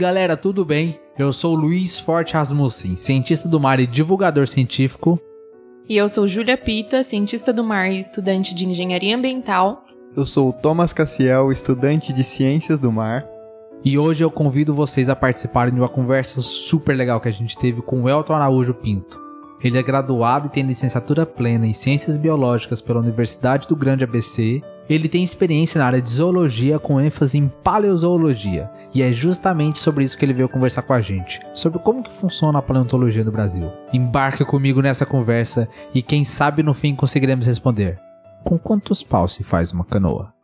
E galera, tudo bem? Eu sou Luiz Forte Rasmussen, cientista do mar e divulgador científico. E eu sou Júlia Pita, cientista do mar e estudante de engenharia ambiental. Eu sou o Thomas Cassiel, estudante de ciências do mar. E hoje eu convido vocês a participarem de uma conversa super legal que a gente teve com o Elton Araújo Pinto. Ele é graduado e tem licenciatura plena em Ciências Biológicas pela Universidade do Grande ABC ele tem experiência na área de zoologia com ênfase em paleozoologia, e é justamente sobre isso que ele veio conversar com a gente, sobre como que funciona a paleontologia no Brasil. Embarque comigo nessa conversa e quem sabe no fim conseguiremos responder. Com quantos paus se faz uma canoa?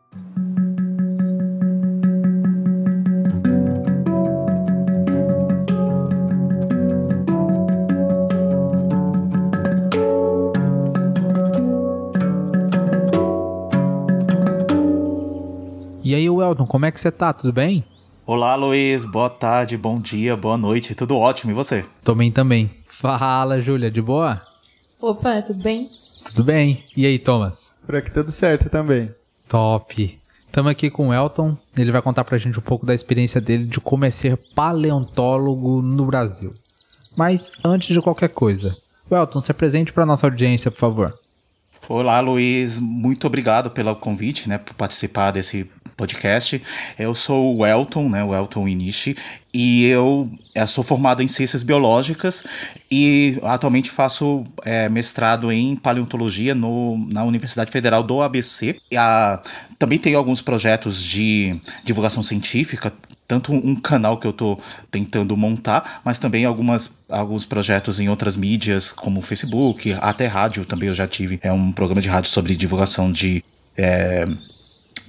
Como é que você tá? Tudo bem? Olá, Luiz. Boa tarde, bom dia, boa noite. Tudo ótimo. E você? Tô bem também. Fala, Júlia, de boa? Opa, tudo bem? Tudo bem. E aí, Thomas? Por aqui tudo certo também. Top. Estamos aqui com o Elton. Ele vai contar pra gente um pouco da experiência dele de como é ser paleontólogo no Brasil. Mas antes de qualquer coisa, Elton, se apresente para nossa audiência, por favor. Olá, Luiz. Muito obrigado pelo convite, né, por participar desse podcast. Eu sou o Elton, né, o Elton Inishi, e eu, eu eh, sou formado em ciências biológicas e atualmente faço é, mestrado em paleontologia no, na Universidade Federal do ABC. A, também tenho alguns projetos de divulgação científica, tanto um canal que eu estou tentando montar, mas também algumas, alguns projetos em outras mídias, como Facebook, até rádio também eu já tive. É um programa de rádio sobre divulgação de é,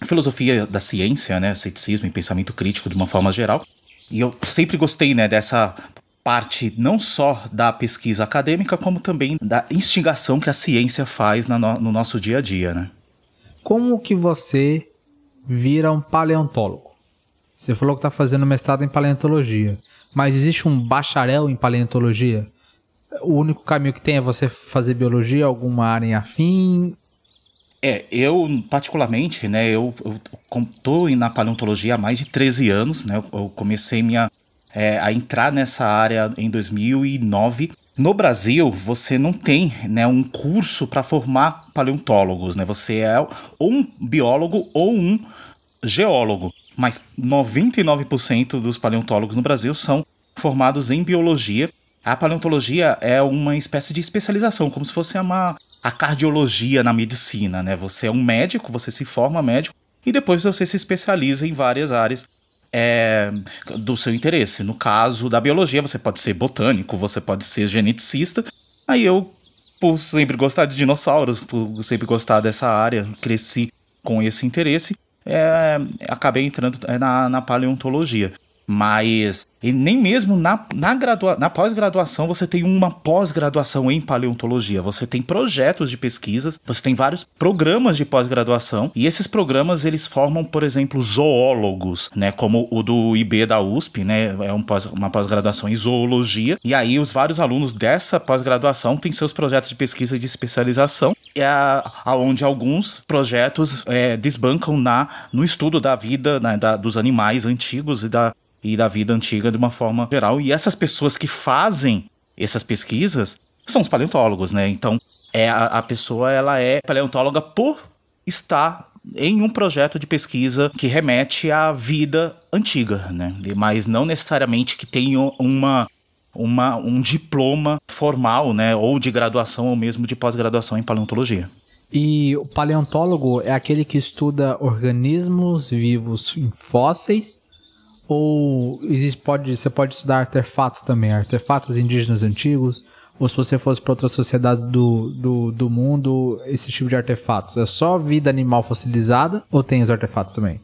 filosofia da ciência, né, ceticismo e pensamento crítico de uma forma geral. E eu sempre gostei, né, dessa parte não só da pesquisa acadêmica, como também da instigação que a ciência faz no, no nosso dia a dia, né? Como que você vira um paleontólogo? Você falou que está fazendo mestrado em paleontologia, mas existe um bacharel em paleontologia? O único caminho que tem é você fazer biologia, alguma área em afim? É, eu particularmente, né, eu, estou na paleontologia há mais de 13 anos, né, eu comecei minha, é, a entrar nessa área em 2009. No Brasil, você não tem né, um curso para formar paleontólogos, né, você é ou um biólogo ou um geólogo, mas 99% dos paleontólogos no Brasil são formados em biologia a paleontologia é uma espécie de especialização, como se fosse uma, a cardiologia na medicina, né? Você é um médico, você se forma médico e depois você se especializa em várias áreas é, do seu interesse. No caso da biologia, você pode ser botânico, você pode ser geneticista. Aí eu, por sempre gostar de dinossauros, por sempre gostar dessa área, cresci com esse interesse, é, acabei entrando é, na, na paleontologia. Mas e nem mesmo na, na, gradua, na pós-graduação você tem uma pós-graduação em paleontologia. Você tem projetos de pesquisas, você tem vários programas de pós-graduação e esses programas eles formam, por exemplo, zoólogos, né? Como o do IB da USP, né? É um pós, uma pós-graduação em zoologia. E aí os vários alunos dessa pós-graduação têm seus projetos de pesquisa e de especialização, é aonde alguns projetos é, desbancam na no estudo da vida né, da, dos animais antigos e da e da vida antiga de uma forma geral. E essas pessoas que fazem essas pesquisas são os paleontólogos, né? Então, é a, a pessoa ela é paleontóloga por estar em um projeto de pesquisa que remete à vida antiga, né? Mas não necessariamente que tenha uma uma, um diploma formal, né, ou de graduação ou mesmo de pós-graduação em paleontologia. E o paleontólogo é aquele que estuda organismos vivos em fósseis ou existe, pode, você pode estudar artefatos também, artefatos indígenas antigos, ou se você fosse para outras sociedades do, do, do mundo, esse tipo de artefatos? É só vida animal fossilizada ou tem os artefatos também?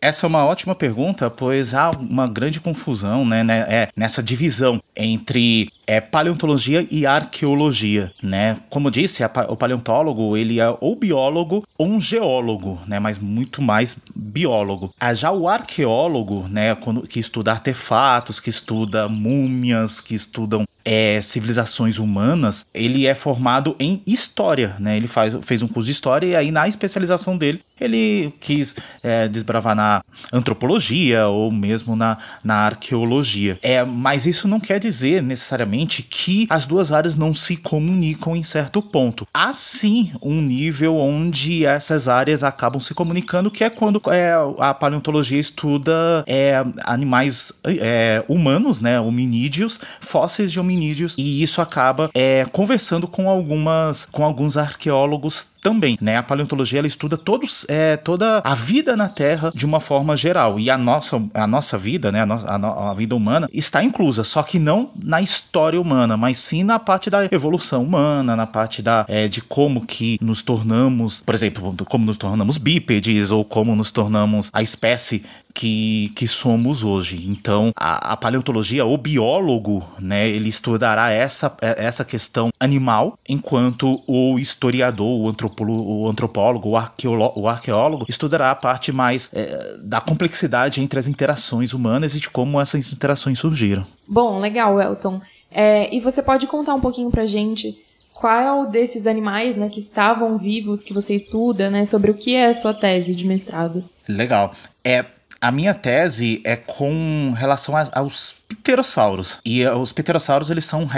Essa é uma ótima pergunta, pois há uma grande confusão né, né é, nessa divisão entre é, paleontologia e arqueologia. Né? Como disse, a, o paleontólogo ele é ou biólogo ou um geólogo, né, mas muito mais biólogo. Ah, já o arqueólogo, né, quando, que estuda artefatos, que estuda múmias, que estudam é, civilizações humanas, ele é formado em história, né? Ele faz, fez um curso de história e aí na especialização dele ele quis é, desbravar na antropologia ou mesmo na, na arqueologia. É, mas isso não quer dizer necessariamente que as duas áreas não se comunicam em certo ponto. Há sim um nível onde essas áreas acabam se comunicando, que é quando é, a paleontologia estuda é, animais é, humanos, né, hominídeos, fósseis de hominídeos, e isso acaba é, conversando com algumas com alguns arqueólogos também, né? A paleontologia ela estuda todos, é, toda a vida na Terra de uma forma geral e a nossa, a nossa vida, né? A, no, a, a, vida humana está inclusa, só que não na história humana, mas sim na parte da evolução humana, na parte da é, de como que nos tornamos, por exemplo, como nos tornamos bípedes ou como nos tornamos a espécie que, que somos hoje. Então, a, a, paleontologia, o biólogo, né, ele estudará essa, essa questão animal, enquanto o historiador, o antropólogo, o, antropólogo, o, arqueólogo, o arqueólogo estudará a parte mais é, da complexidade entre as interações humanas e de como essas interações surgiram. Bom, legal, Elton. É, e você pode contar um pouquinho pra gente qual desses animais né, que estavam vivos que você estuda, né, sobre o que é a sua tese de mestrado? Legal. É, a minha tese é com relação a, aos pterossauros. E uh, os pterossauros, eles são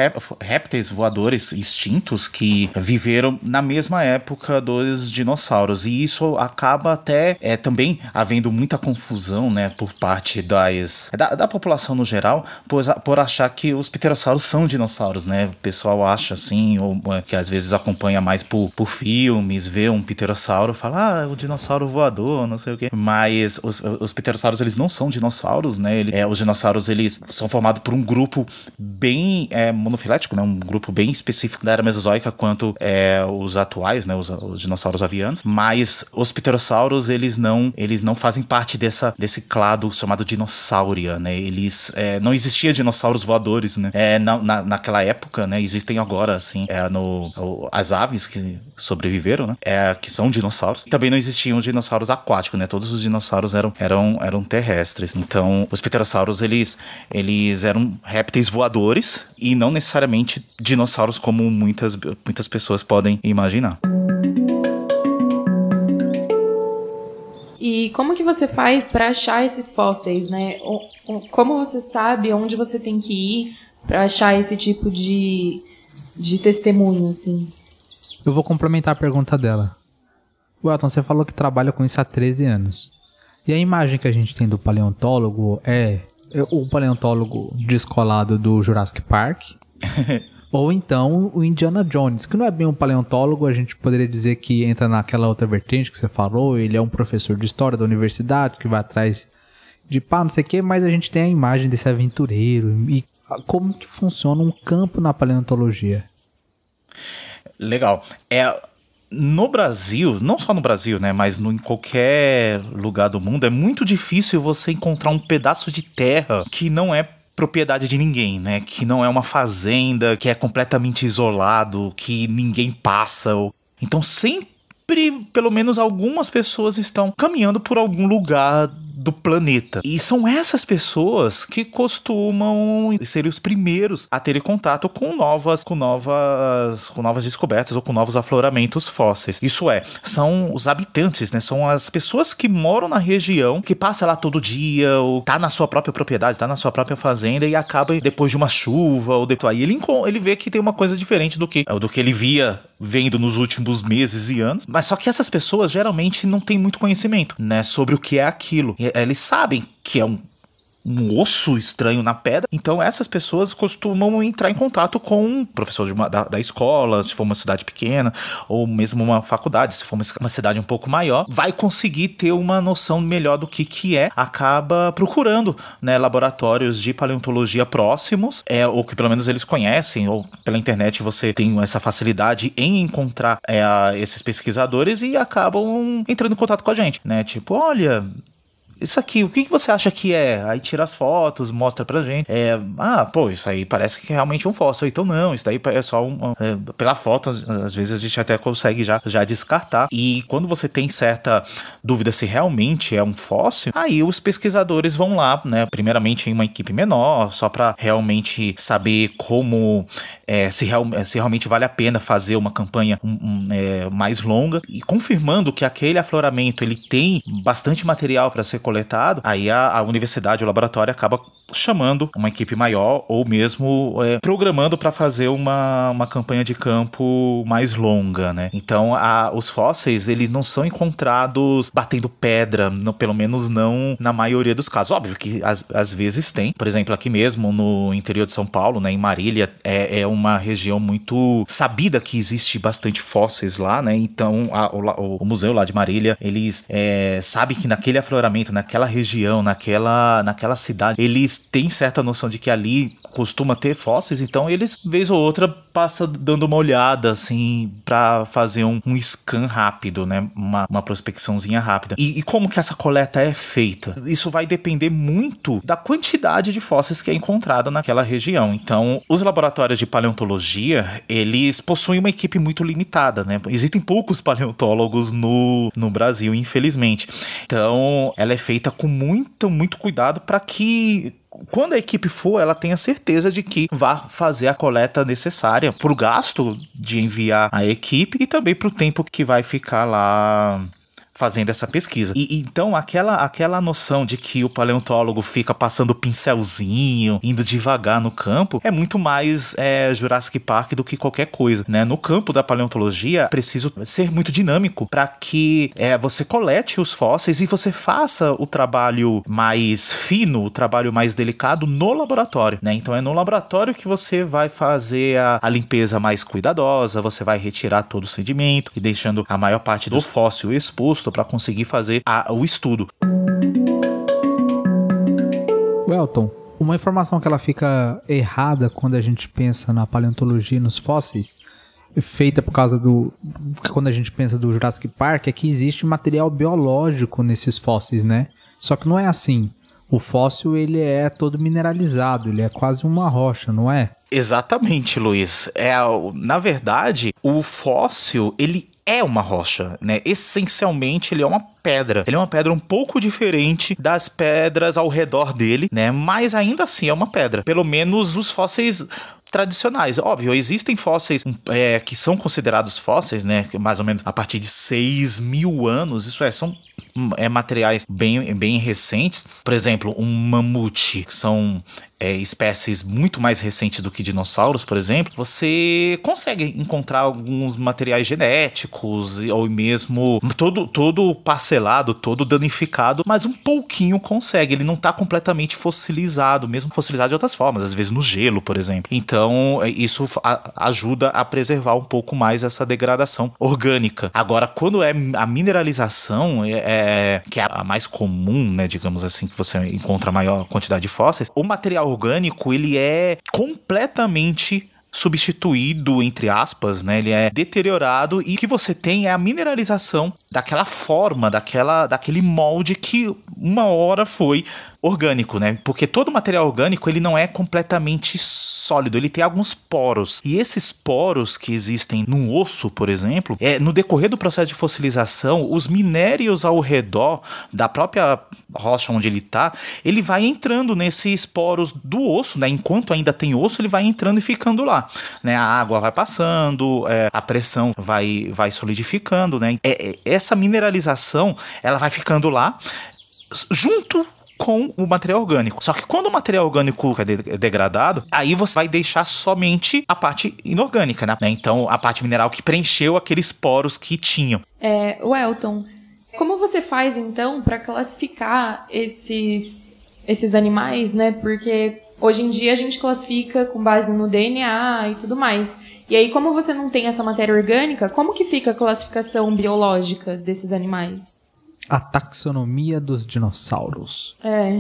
répteis voadores extintos que viveram na mesma época dos dinossauros. E isso acaba até é, também havendo muita confusão, né, por parte das, da, da população no geral, por, por achar que os pterossauros são dinossauros, né? O pessoal acha assim, ou é, que às vezes acompanha mais por, por filmes, vê um pterossauro, fala, ah, o dinossauro voador, não sei o quê. Mas os, os pterossauros, eles não são dinossauros, né? Ele, é, os dinossauros, eles são formados por um grupo bem é, monofilético, né? Um grupo bem específico da era mesozoica quanto é, os atuais, né? Os, os, dinossauros avianos. Mas os pterossauros, eles não, eles não fazem parte dessa, desse clado chamado dinossauria, né? Eles... É, não existia dinossauros voadores, né? É, na, na, naquela época, né? Existem agora, assim, é, no, as aves que sobreviveram, né? É, que são dinossauros. Também não existiam dinossauros aquáticos, né? Todos os dinossauros eram, eram, eram terrestres. Então, os pterossauros, eles, eles eles eram répteis voadores e não necessariamente dinossauros como muitas, muitas pessoas podem imaginar. E como que você faz para achar esses fósseis, né? Como você sabe onde você tem que ir para achar esse tipo de, de testemunho, assim? Eu vou complementar a pergunta dela. Welton, você falou que trabalha com isso há 13 anos. E a imagem que a gente tem do paleontólogo é o paleontólogo descolado do Jurassic Park. Ou então o Indiana Jones, que não é bem um paleontólogo, a gente poderia dizer que entra naquela outra vertente que você falou, ele é um professor de história da universidade que vai atrás de pá, não sei o que, mas a gente tem a imagem desse aventureiro e como que funciona um campo na paleontologia. Legal. É, no Brasil, não só no Brasil, né, mas no, em qualquer lugar do mundo, é muito difícil você encontrar um pedaço de terra que não é propriedade de ninguém, né? Que não é uma fazenda, que é completamente isolado, que ninguém passa. Então sempre, pelo menos algumas pessoas estão caminhando por algum lugar do planeta. E são essas pessoas que costumam ser os primeiros a terem contato com novas, com novas, com novas descobertas ou com novos afloramentos fósseis. Isso é, são os habitantes, né? São as pessoas que moram na região, que passa lá todo dia, ou tá na sua própria propriedade, tá na sua própria fazenda e acaba depois de uma chuva ou depois aí ele ele vê que tem uma coisa diferente do que do que ele via vendo nos últimos meses e anos. Mas só que essas pessoas geralmente não têm muito conhecimento, né, sobre o que é aquilo. E eles sabem que é um um osso estranho na pedra. Então essas pessoas costumam entrar em contato com um professor uma, da, da, escola, se for uma cidade pequena, ou mesmo uma faculdade, se for uma, uma, cidade um pouco maior, vai conseguir ter uma noção melhor do que que é, acaba procurando né, laboratórios de paleontologia próximos, é, ou que pelo menos eles conhecem, ou pela internet você tem essa facilidade em encontrar é, esses pesquisadores e acabam entrando em contato com a gente, né? Tipo, olha, isso aqui, o que, que você acha que é? Aí tira as fotos, mostra pra gente. É, ah, pô, isso aí parece que é realmente um fóssil. Então não, isso daí é só um. É, pela foto, às vezes a gente até consegue já, já descartar. E quando você tem certa dúvida se realmente é um fóssil, aí os pesquisadores vão lá, né? Primeiramente em uma equipe menor, só para realmente saber como é, se, real, se realmente vale a pena fazer uma campanha um, um, é, mais longa e confirmando que aquele afloramento ele tem bastante material para ser coletado, aí a, a universidade, o laboratório acaba chamando uma equipe maior ou mesmo é, programando para fazer uma, uma campanha de campo mais longa, né? Então, a, os fósseis, eles não são encontrados batendo pedra, no, pelo menos não na maioria dos casos. Óbvio que às, vezes tem. Por exemplo, aqui mesmo no interior de São Paulo, né, em Marília, é, é uma região muito sabida que existe bastante fósseis lá, né? Então, a, o, o, museu lá de Marília, eles é, sabem que naquele afloramento, naquela região, naquela, naquela cidade, eles têm certa noção de que ali costuma ter fósseis, então eles, vez ou outra, passa dando uma olhada, assim, para fazer um, um, scan rápido, né? Uma, uma prospecçãozinha rápida. E, e, como que essa coleta é feita? Isso vai depender muito da quantidade de fósseis que é encontrada naquela região. Então, os laboratórios de paleontologia, eles possuem uma equipe muito limitada, né? Existem poucos paleontólogos no, no Brasil, infelizmente. Então, ela é feita com muito, muito cuidado para que quando a equipe for, ela tenha certeza de que vai fazer a coleta necessária para o gasto de enviar a equipe e também para o tempo que vai ficar lá fazendo essa pesquisa. E então aquela aquela noção de que o paleontólogo fica passando pincelzinho, indo devagar no campo, é muito mais é, Jurassic Park do que qualquer coisa, né? No campo da paleontologia, preciso ser muito dinâmico para que é, você colete os fósseis e você faça o trabalho mais fino, o trabalho mais delicado no laboratório, né? Então é no laboratório que você vai fazer a, a limpeza mais cuidadosa, você vai retirar todo o sedimento e deixando a maior parte do fóssil exposto para conseguir fazer a, o estudo. Welton, uma informação que ela fica errada quando a gente pensa na paleontologia nos fósseis, feita por causa do quando a gente pensa do Jurassic Park, é que existe material biológico nesses fósseis, né? Só que não é assim. O fóssil ele é todo mineralizado, ele é quase uma rocha, não é? Exatamente, Luiz. É, na verdade, o fóssil ele é uma rocha, né? Essencialmente, ele é uma pedra. Ele é uma pedra um pouco diferente das pedras ao redor dele, né? Mas ainda assim é uma pedra. Pelo menos os fósseis tradicionais. Óbvio, existem fósseis é, que são considerados fósseis, né? Mais ou menos a partir de 6 mil anos. Isso é, são é, materiais bem, bem recentes. Por exemplo, um mamute, que são é, espécies muito mais recentes do que dinossauros, por exemplo, você consegue encontrar alguns materiais genéticos ou mesmo todo, todo parcelado, todo danificado, mas um pouquinho consegue. Ele não está completamente fossilizado, mesmo fossilizado de outras formas, às vezes no gelo, por exemplo. Então, é, isso ajuda a preservar um pouco mais essa degradação orgânica. Agora, quando é a mineralização, é, é, que é a mais comum, né, digamos assim, que você encontra maior quantidade de fósseis, o material orgânico ele é completamente substituído, entre aspas, né? Ele é deteriorado e o que você tem é a mineralização daquela forma, daquela, daquele molde que uma hora foi orgânico, né? Porque todo material orgânico ele não é completamente sólido, ele tem alguns poros. E esses poros que existem no osso, por exemplo, é no decorrer do processo de fossilização, os minérios ao redor da própria rocha onde ele está, ele vai entrando nesses poros do osso, né? Enquanto ainda tem osso, ele vai entrando e ficando lá, né? A água vai passando, é, a pressão vai vai solidificando, né? É, é, essa mineralização, ela vai ficando lá junto com o material orgânico. Só que quando o material orgânico é, de é degradado, aí você vai deixar somente a parte inorgânica, né? Então, a parte mineral que preencheu aqueles poros que tinham. É, Welton, como você faz então para classificar esses esses animais, né? Porque hoje em dia a gente classifica com base no DNA e tudo mais. E aí, como você não tem essa matéria orgânica, como que fica a classificação biológica desses animais? A taxonomia dos dinossauros. É.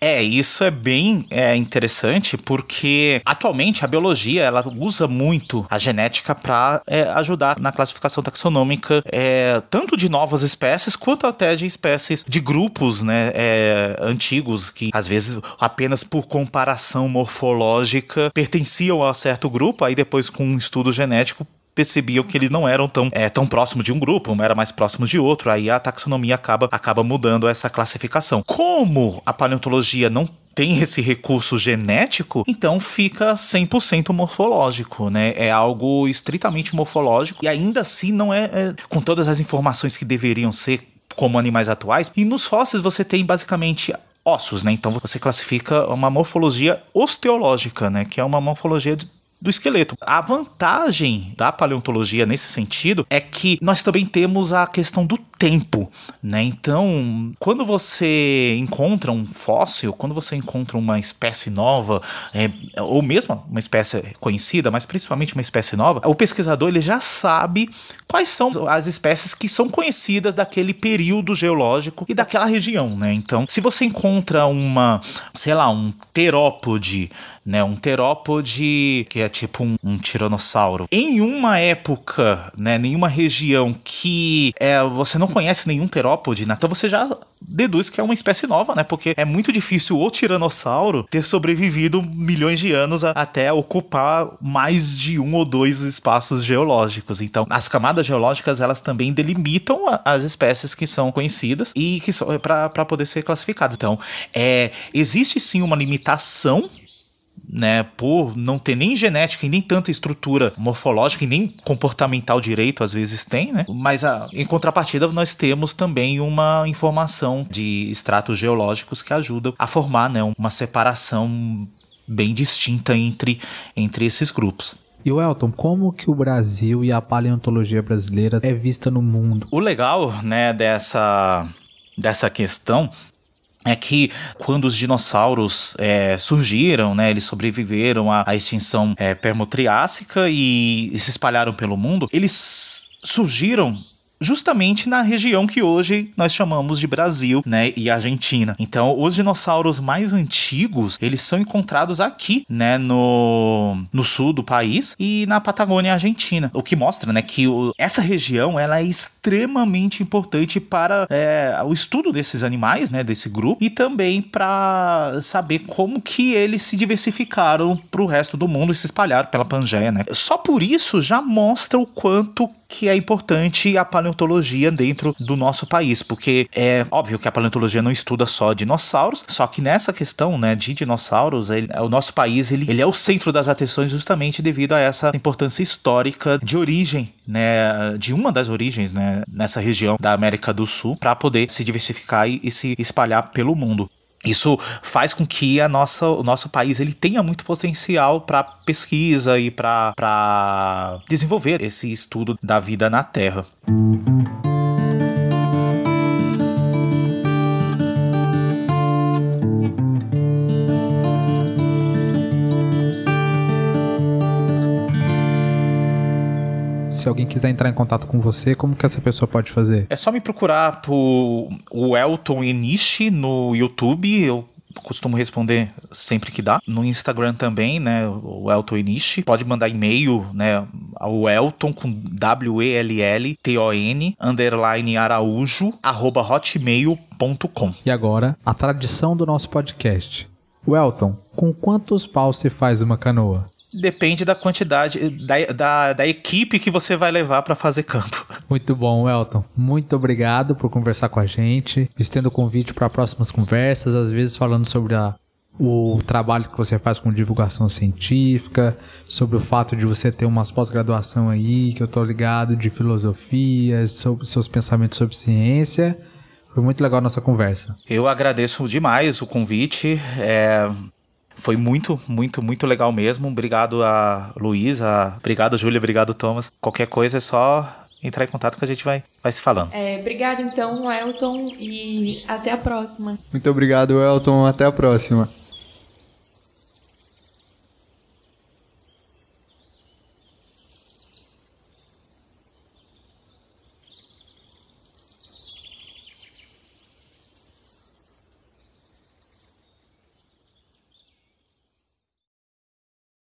é, isso é bem é, interessante porque atualmente a biologia ela usa muito a genética para é, ajudar na classificação taxonômica é, tanto de novas espécies quanto até de espécies de grupos né, é, antigos que às vezes apenas por comparação morfológica pertenciam a certo grupo, aí depois com um estudo genético percebiam que eles não eram tão, é, tão próximos de um grupo, um era mais próximo de outro, aí a taxonomia acaba, acaba mudando essa classificação. Como a paleontologia não tem esse recurso genético, então fica 100% morfológico, né? É algo estritamente morfológico e ainda assim não é, é com todas as informações que deveriam ser como animais atuais. E nos fósseis você tem basicamente ossos, né? Então você classifica uma morfologia osteológica, né? Que é uma morfologia de do esqueleto. A vantagem da paleontologia nesse sentido é que nós também temos a questão do tempo, né? Então, quando você encontra um fóssil, quando você encontra uma espécie nova, é, ou mesmo uma espécie conhecida, mas principalmente uma espécie nova, o pesquisador ele já sabe quais são as espécies que são conhecidas daquele período geológico e daquela região, né? Então, se você encontra uma, sei lá, um terópode né? Um terópode, que é tipo um, um tiranossauro. Em uma época, né? Nenhuma região que é, você não conhece nenhum terópode, né? Então você já deduz que é uma espécie nova, né? Porque é muito difícil o tiranossauro ter sobrevivido milhões de anos a, até ocupar mais de um ou dois espaços geológicos. Então, as camadas geológicas elas também delimitam a, as espécies que são conhecidas e que são para poder ser classificadas. Então, é, existe sim uma limitação né, por não ter nem genética e nem tanta estrutura morfológica e nem comportamental direito, às vezes tem, né? Mas a, em contrapartida, nós temos também uma informação de estratos geológicos que ajudam a formar, né, uma separação bem distinta entre, entre esses grupos. E o Elton, como que o Brasil e a paleontologia brasileira é vista no mundo? O legal, né, dessa dessa questão é que quando os dinossauros é, surgiram, né, eles sobreviveram à, à extinção é, permotriásica e, e se espalharam pelo mundo, eles surgiram justamente na região que hoje nós chamamos de Brasil, né, e Argentina. Então, os dinossauros mais antigos, eles são encontrados aqui, né, no, no sul do país e na Patagônia Argentina, o que mostra, né, que o, essa região, ela é extremamente importante para é, o estudo desses animais, né, desse grupo e também para saber como que eles se diversificaram para o resto do mundo e se espalharam pela Pangeia, né. Só por isso já mostra o quanto que é importante a paleontologia dentro do nosso país, porque é óbvio que a paleontologia não estuda só dinossauros, só que nessa questão, né, de dinossauros, ele, o nosso país ele, ele é o centro das atenções justamente devido a essa importância histórica de origem, né, de uma das origens, né, nessa região da América do Sul, para poder se diversificar e, e se espalhar pelo mundo. Isso faz com que a nossa, o nosso país ele tenha muito potencial para pesquisa e para desenvolver esse estudo da vida na Terra. Se alguém quiser entrar em contato com você, como que essa pessoa pode fazer? É só me procurar por o Elton Enishi no YouTube. Eu costumo responder sempre que dá. No Instagram também, né? O Elton Enishi. Pode mandar e-mail, né? Ao Elton com W-E-L-L-T-O-N underline araújo arroba hotmail.com. E agora, a tradição do nosso podcast. Welton, com quantos paus se faz uma canoa? Depende da quantidade, da, da, da equipe que você vai levar para fazer campo. Muito bom, Elton. Muito obrigado por conversar com a gente, estendo o convite para próximas conversas, às vezes falando sobre a, o trabalho que você faz com divulgação científica, sobre o fato de você ter umas pós-graduação aí, que eu tô ligado, de filosofia, sobre seus pensamentos sobre ciência. Foi muito legal a nossa conversa. Eu agradeço demais o convite. É, foi muito, muito, muito legal mesmo. Obrigado a Luísa, obrigado Júlia, obrigado Thomas. Qualquer coisa é só entrar em contato que a gente vai, vai se falando. É, obrigado então, Elton, e até a próxima. Muito obrigado, Elton. Até a próxima.